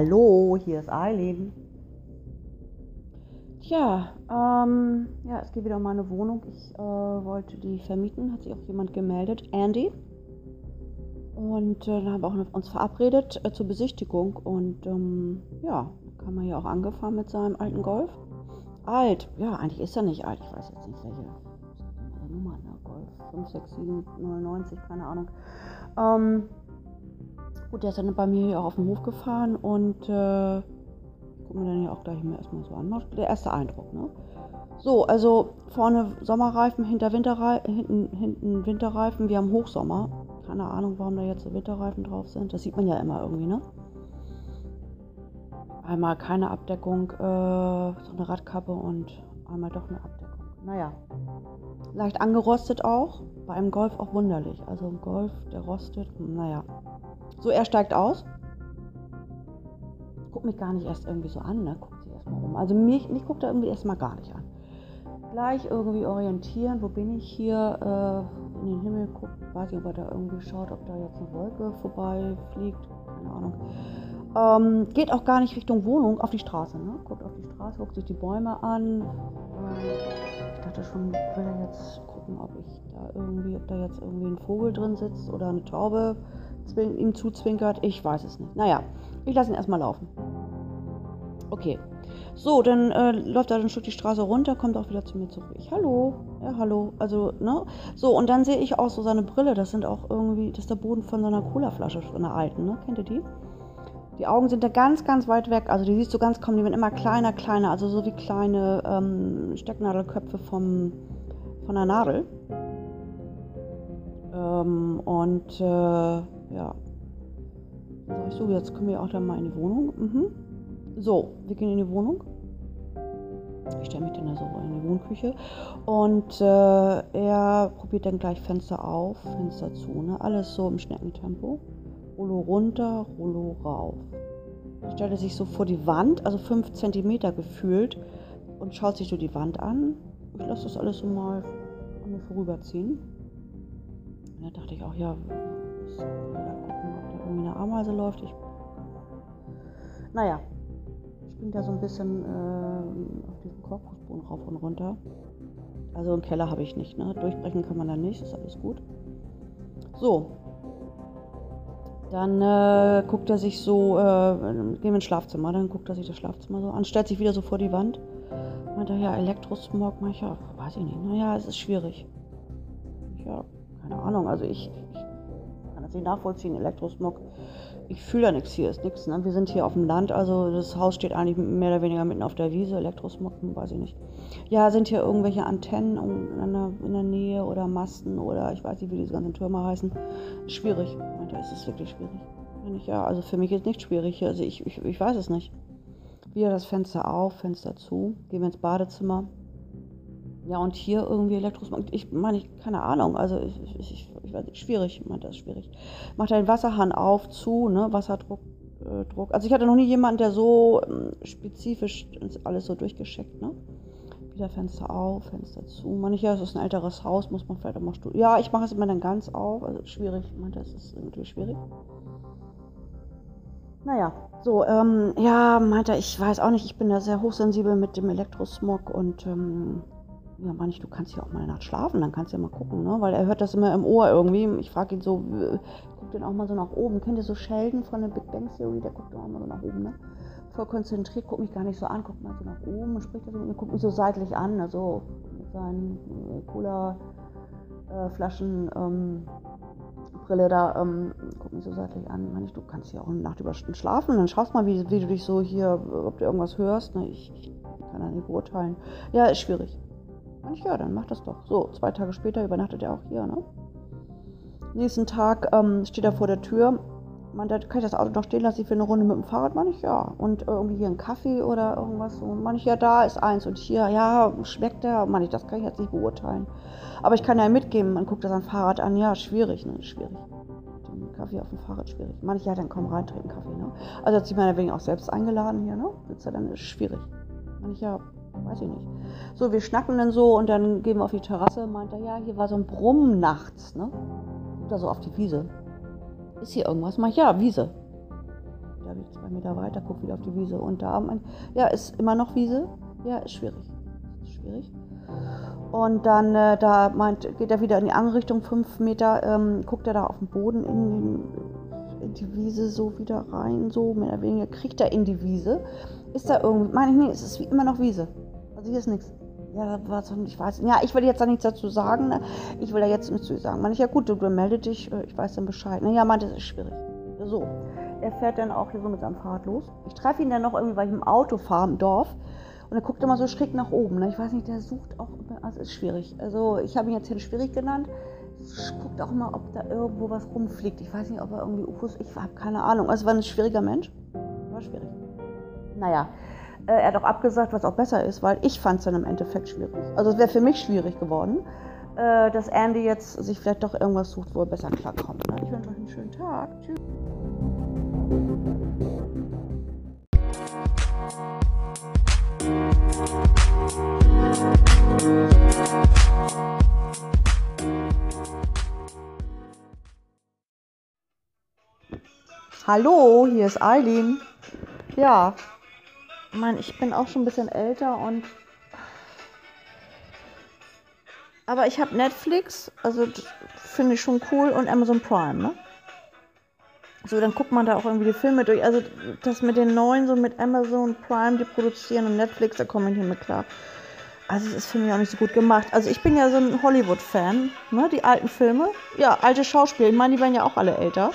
Hallo, hier ist Eileen. Tja, ähm, ja, es geht wieder um meine Wohnung. Ich äh, wollte die vermieten, hat sich auch jemand gemeldet, Andy. Und äh, dann haben wir auch uns verabredet äh, zur Besichtigung. Und ähm, ja, kam er ja auch angefahren mit seinem alten Golf. Alt, ja, eigentlich ist er nicht alt. Ich weiß jetzt nicht, welche Nummer, ne? Golf 5, 6, 7, 99, keine Ahnung. Ähm, gut, der ist dann bei mir hier auch auf den Hof gefahren und äh, gucken wir dann ja auch gleich mal erstmal so an. Der erste Eindruck, ne? So, also vorne Sommerreifen, hinter Winterreifen, hinten, hinten Winterreifen. Wir haben Hochsommer. Keine Ahnung, warum da jetzt so Winterreifen drauf sind. Das sieht man ja immer irgendwie, ne? Einmal keine Abdeckung, äh, so eine Radkappe und einmal doch eine Abdeckung. Naja, leicht angerostet auch. Bei einem Golf auch wunderlich. Also ein Golf, der rostet, naja. So, er steigt aus. Guckt mich gar nicht erst irgendwie so an, ne? Guckt sich erstmal um. Also mich, mich guckt er irgendwie erstmal gar nicht an. Gleich irgendwie orientieren, wo bin ich hier, äh, in den Himmel guckt, weiß nicht, ob er da irgendwie schaut, ob da jetzt eine Wolke vorbei fliegt, keine Ahnung. Ähm, geht auch gar nicht Richtung Wohnung, auf die Straße, ne? Guckt auf die Straße, guckt sich die Bäume an. Ähm, ich dachte schon, will er jetzt gucken, ob ich da irgendwie, ob da jetzt irgendwie ein Vogel drin sitzt oder eine Taube ihm zuzwinkert. Ich weiß es nicht. Naja, ich lasse ihn erstmal laufen. Okay. So, dann äh, läuft er ein Stück die Straße runter, kommt auch wieder zu mir zurück. Ich, hallo, ja, hallo. Also, ne? So, und dann sehe ich auch so seine Brille. Das sind auch irgendwie, das ist der Boden von seiner Colaflasche, von einer alten, ne? Kennt ihr die? Die Augen sind da ganz, ganz weit weg. Also, die siehst du ganz kaum, die werden immer kleiner, kleiner. Also, so wie kleine ähm, Stecknadelköpfe vom, von einer Nadel. Ähm, und, äh, ja. Sag ich so, jetzt können wir auch dann mal in die Wohnung. Mhm. So, wir gehen in die Wohnung. Ich stelle mich dann da so in die Wohnküche. Und äh, er probiert dann gleich Fenster auf, Fenster zu. Ne? Alles so im Schneckentempo. Rollo runter, Rollo rauf. Er sich so vor die Wand, also 5 cm gefühlt, und schaut sich so die Wand an. Ich lasse das alles so mal an mir vorüberziehen. Und da dachte ich auch, ja, irgendwie eine Ameise läuft. Ich, naja, ich bin da so ein bisschen äh, auf diesem Korpusboden rauf und runter. Also einen Keller habe ich nicht, ne? Durchbrechen kann man da nicht, ist alles gut. So. Dann äh, guckt er sich so, äh, gehen wir ins Schlafzimmer, dann guckt er sich das Schlafzimmer so an, stellt sich wieder so vor die Wand. Meint er, ja, Elektrosmog, mach ich ja, weiß ich nicht. Naja, es ist schwierig. Ja, keine Ahnung, also ich, das nicht nachvollziehen, Elektrosmog. Ich fühle da nichts, hier ist nichts. Ne? Wir sind hier auf dem Land, also das Haus steht eigentlich mehr oder weniger mitten auf der Wiese. Elektrosmog, hm, weiß ich nicht. Ja, sind hier irgendwelche Antennen in der, in der Nähe oder Masten oder ich weiß nicht, wie diese ganzen Türme heißen. Schwierig, es ist wirklich schwierig. Ja, also für mich ist nicht schwierig. Also ich, ich, ich weiß es nicht. Wieder das Fenster auf, Fenster zu, gehen wir ins Badezimmer. Ja, und hier irgendwie Elektrosmog. Ich meine, ich, keine Ahnung. Also ich, ich, ich weiß nicht, schwierig, meint das schwierig. Macht den Wasserhahn auf, zu, ne, Wasserdruck, äh, Druck. Also ich hatte noch nie jemanden, der so ähm, spezifisch alles so durchgeschickt, ne? Wieder Fenster auf, Fenster zu. Manchmal ist es ein älteres Haus, muss man vielleicht auch mal studieren. Ja, ich mache es immer dann ganz auf. Also schwierig, meint das ist natürlich schwierig. Naja, so, ähm, ja, meint er, ich weiß auch nicht, ich bin da sehr hochsensibel mit dem Elektrosmog und ähm, ja, manch, du kannst ja auch mal eine Nacht schlafen, dann kannst du ja mal gucken, ne? Weil er hört das immer im Ohr irgendwie. Ich frage ihn so, guckt den auch mal so nach oben. Kennt ihr so Sheldon von der Big Bang Theory? Der guckt auch mal so nach oben, ne? Voll konzentriert, guckt mich gar nicht so an, guckt mal so nach oben und spricht so mit mir, guckt mich so seitlich an, ne? so mit seinen äh, Cola-Flaschen, äh, ähm, Brille da, ähm, guckt mich so seitlich an. Manch, du kannst ja auch eine Nacht über schlafen, dann schaust mal, wie, wie du dich so hier, ob du irgendwas hörst. Ne? Ich, ich kann das nicht beurteilen. Ja, ist schwierig. Ich, ja, dann mach das doch. So, zwei Tage später übernachtet er auch hier, ne? Nächsten Tag ähm, steht er vor der Tür. Man, da kann ich das Auto noch stehen lassen, will eine Runde mit dem Fahrrad, meine ich, ja. Und irgendwie hier einen Kaffee oder irgendwas. Und meine ich, ja, da ist eins. Und hier, ja, schmeckt der? Meine ich, das kann ich jetzt nicht beurteilen. Aber ich kann ja mitgeben, man guckt das an Fahrrad an, ja, schwierig, ne, schwierig. Den Kaffee auf dem Fahrrad, schwierig. Meine ich, ja, dann komm rein, trinken Kaffee, ne. Also hat sich meiner wegen auch selbst eingeladen hier, ne. Sitzt er dann, ist schwierig. Meine ich, ja, weiß ich nicht. So, wir schnacken dann so und dann gehen wir auf die Terrasse. Meint er, ja, hier war so ein Brummen nachts, ne? Da so auf die Wiese. Ist hier irgendwas? Mach ich, ja, Wiese. Da gehe ich zwei Meter weiter, gucke wieder auf die Wiese. Und da, mein, ja, ist immer noch Wiese. Ja, ist schwierig. Ist schwierig. Und dann, äh, da meint, geht er wieder in die andere Richtung, fünf Meter, ähm, guckt er da auf den Boden in, in, die Wiese so wieder rein, so mehr oder weniger, kriegt er in die Wiese. Ist da irgendwie, meine ich, nee, es ist wie immer noch Wiese. Also hier ist nichts. Ja, was, ich weiß. Ja, ich will jetzt da nichts dazu sagen. Ne? Ich will da jetzt nichts zu sagen. Man, ich, ja gut, du, du melde dich, äh, ich weiß dann Bescheid. Naja, meinte, es ist schwierig. So. Er fährt dann auch hier so mit seinem Fahrrad los. Ich treffe ihn dann noch irgendwie, weil ich im Auto fahre im Dorf. Und er guckt immer so schräg nach oben. Ne? Ich weiß nicht, der sucht auch also ist schwierig. Also ich habe ihn jetzt hier schwierig genannt. Guckt auch mal, ob da irgendwo was rumfliegt. Ich weiß nicht, ob er irgendwie UFOs, ich habe keine Ahnung. Also war ein schwieriger Mensch. War schwierig. Naja, äh, er hat auch abgesagt, was auch besser ist, weil ich fand es dann im Endeffekt schwierig. Also es wäre für mich schwierig geworden, äh, dass Andy jetzt sich vielleicht doch irgendwas sucht, wo er besser klarkommt. Ne? Ich wünsche euch einen schönen Tag. Tschüss. Hallo, hier ist Eileen. Ja, meine, ich bin auch schon ein bisschen älter und. Aber ich habe Netflix, also finde ich schon cool, und Amazon Prime, ne? So, dann guckt man da auch irgendwie die Filme durch. Also das mit den neuen, so mit Amazon Prime, die produzieren und Netflix, da komme ich nicht mit klar. Also es ist für mich auch nicht so gut gemacht. Also ich bin ja so ein Hollywood-Fan, ne? Die alten Filme. Ja, alte Schauspieler. Ich meine, die werden ja auch alle älter.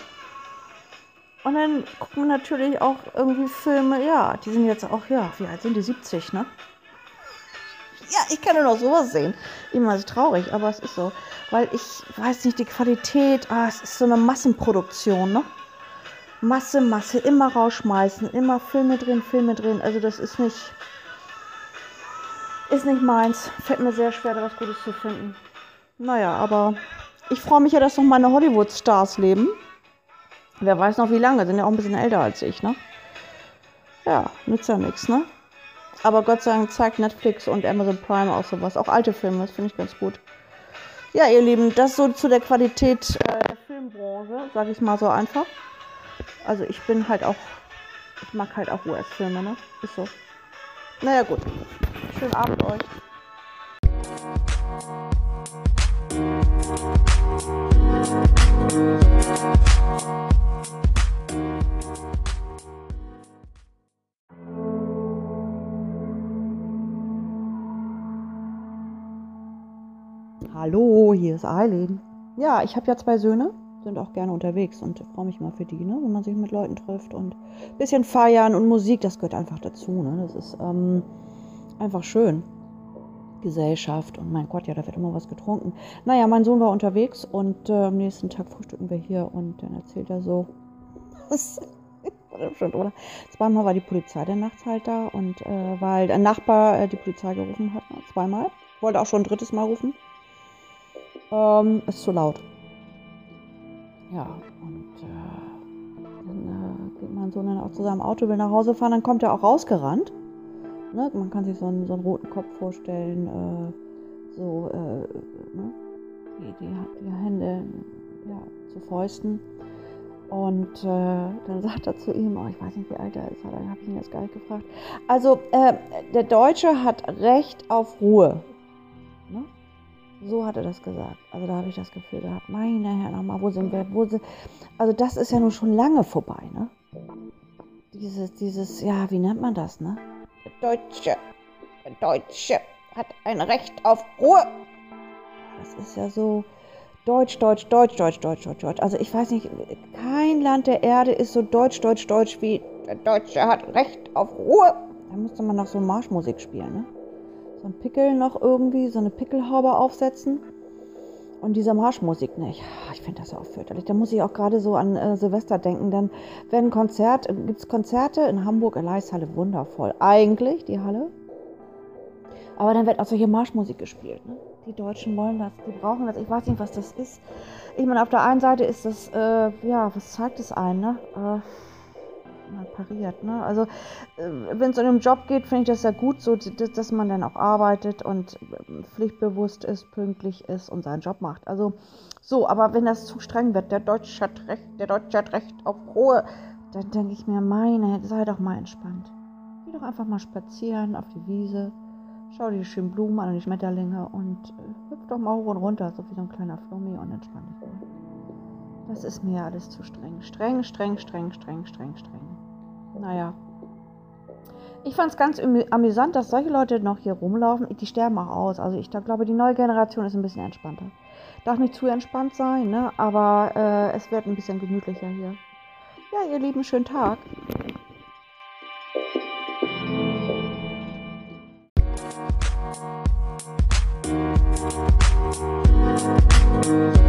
Und dann guckt man natürlich auch irgendwie Filme, ja, die sind jetzt auch, ja, wie alt sind die? 70, ne? Ja, ich kann nur noch sowas sehen. Immer so traurig, aber es ist so. Weil ich weiß nicht, die Qualität, ah, es ist so eine Massenproduktion, ne? Masse, Masse, immer rausschmeißen, immer Filme drin, Filme drin. Also das ist nicht, ist nicht meins. Fällt mir sehr schwer, da was Gutes zu finden. Naja, aber ich freue mich ja, dass noch meine Hollywood-Stars leben. Wer weiß noch wie lange, sind ja auch ein bisschen älter als ich, ne? Ja, nützt ja nichts, ne? Aber Gott sei Dank zeigt Netflix und Amazon Prime auch sowas. Auch alte Filme, das finde ich ganz gut. Ja, ihr Lieben, das so zu der Qualität äh, der Filmbranche, sage ich mal so einfach. Also ich bin halt auch, ich mag halt auch US-Filme, ne? Ist so. Naja, gut. Schönen Abend euch. Hier ist Eileen. Ja, ich habe ja zwei Söhne, sind auch gerne unterwegs und freue mich mal für die, ne? wenn man sich mit Leuten trifft und ein bisschen feiern und Musik, das gehört einfach dazu. Ne? Das ist ähm, einfach schön. Gesellschaft und mein Gott, ja, da wird immer was getrunken. Naja, mein Sohn war unterwegs und äh, am nächsten Tag frühstücken wir hier und dann erzählt er so, oder? Zweimal war die Polizei der nachts halt da und äh, weil ein Nachbar äh, die Polizei gerufen hat, ne? zweimal. Wollte auch schon ein drittes Mal rufen. Ähm, ist zu laut. Ja, und äh, dann äh, geht mein Sohn dann auch zu seinem Auto, will nach Hause fahren, dann kommt er auch rausgerannt. Ne? Man kann sich so einen, so einen roten Kopf vorstellen, äh, so äh, ne? die, die, die, Hände ja, zu Fäusten. Und äh, dann sagt er zu ihm, oh, ich weiß nicht, wie alt er ist, habe ich ihn jetzt gar nicht gefragt. Also, äh, der Deutsche hat Recht auf Ruhe. Ne? So hat er das gesagt. Also da habe ich das Gefühl gehabt, meine Herren, nochmal, wo sind wir? Wo sind... Also das ist ja nun schon lange vorbei, ne? Dieses, dieses, ja, wie nennt man das, ne? Der Deutsche, der Deutsche hat ein Recht auf Ruhe. Das ist ja so Deutsch, Deutsch, Deutsch, Deutsch, Deutsch, Deutsch, Deutsch. Also ich weiß nicht, kein Land der Erde ist so Deutsch, Deutsch, Deutsch wie der Deutsche hat Recht auf Ruhe. Da müsste man noch so Marschmusik spielen, ne? So ein Pickel noch irgendwie, so eine Pickelhaube aufsetzen. Und diese Marschmusik, ne, ich, finde das auch fürchterlich. Da muss ich auch gerade so an äh, Silvester denken. Dann werden Konzert, äh, gibt es Konzerte in Hamburg, Eliashalle, wundervoll. Eigentlich, die Halle. Aber dann wird auch solche Marschmusik gespielt. Ne? Die Deutschen wollen das, die brauchen das. Ich weiß nicht, was das ist. Ich meine, auf der einen Seite ist das, äh, ja, was zeigt es ein, ne? Mal pariert. Ne? Also äh, wenn es um den Job geht, finde ich das ja gut, so dass man dann auch arbeitet und äh, pflichtbewusst ist, pünktlich ist und seinen Job macht. Also so, aber wenn das zu streng wird, der Deutsche hat Recht, der Deutsche hat Recht auf Ruhe, dann denke ich mir, meine, sei doch mal entspannt. Geh doch einfach mal spazieren auf die Wiese, schau dir die schönen Blumen an und die Schmetterlinge und äh, hüpf doch mal hoch und runter, so wie so ein kleiner Flummi und entspann dich. Das ist mir alles zu streng. Streng, streng, streng, streng, streng, streng. Naja. Ich fand es ganz amüsant, dass solche Leute noch hier rumlaufen. Die sterben auch aus. Also ich glaube, die neue Generation ist ein bisschen entspannter. Darf nicht zu entspannt sein, ne? aber äh, es wird ein bisschen gemütlicher hier. Ja, ihr Lieben, schönen Tag. Musik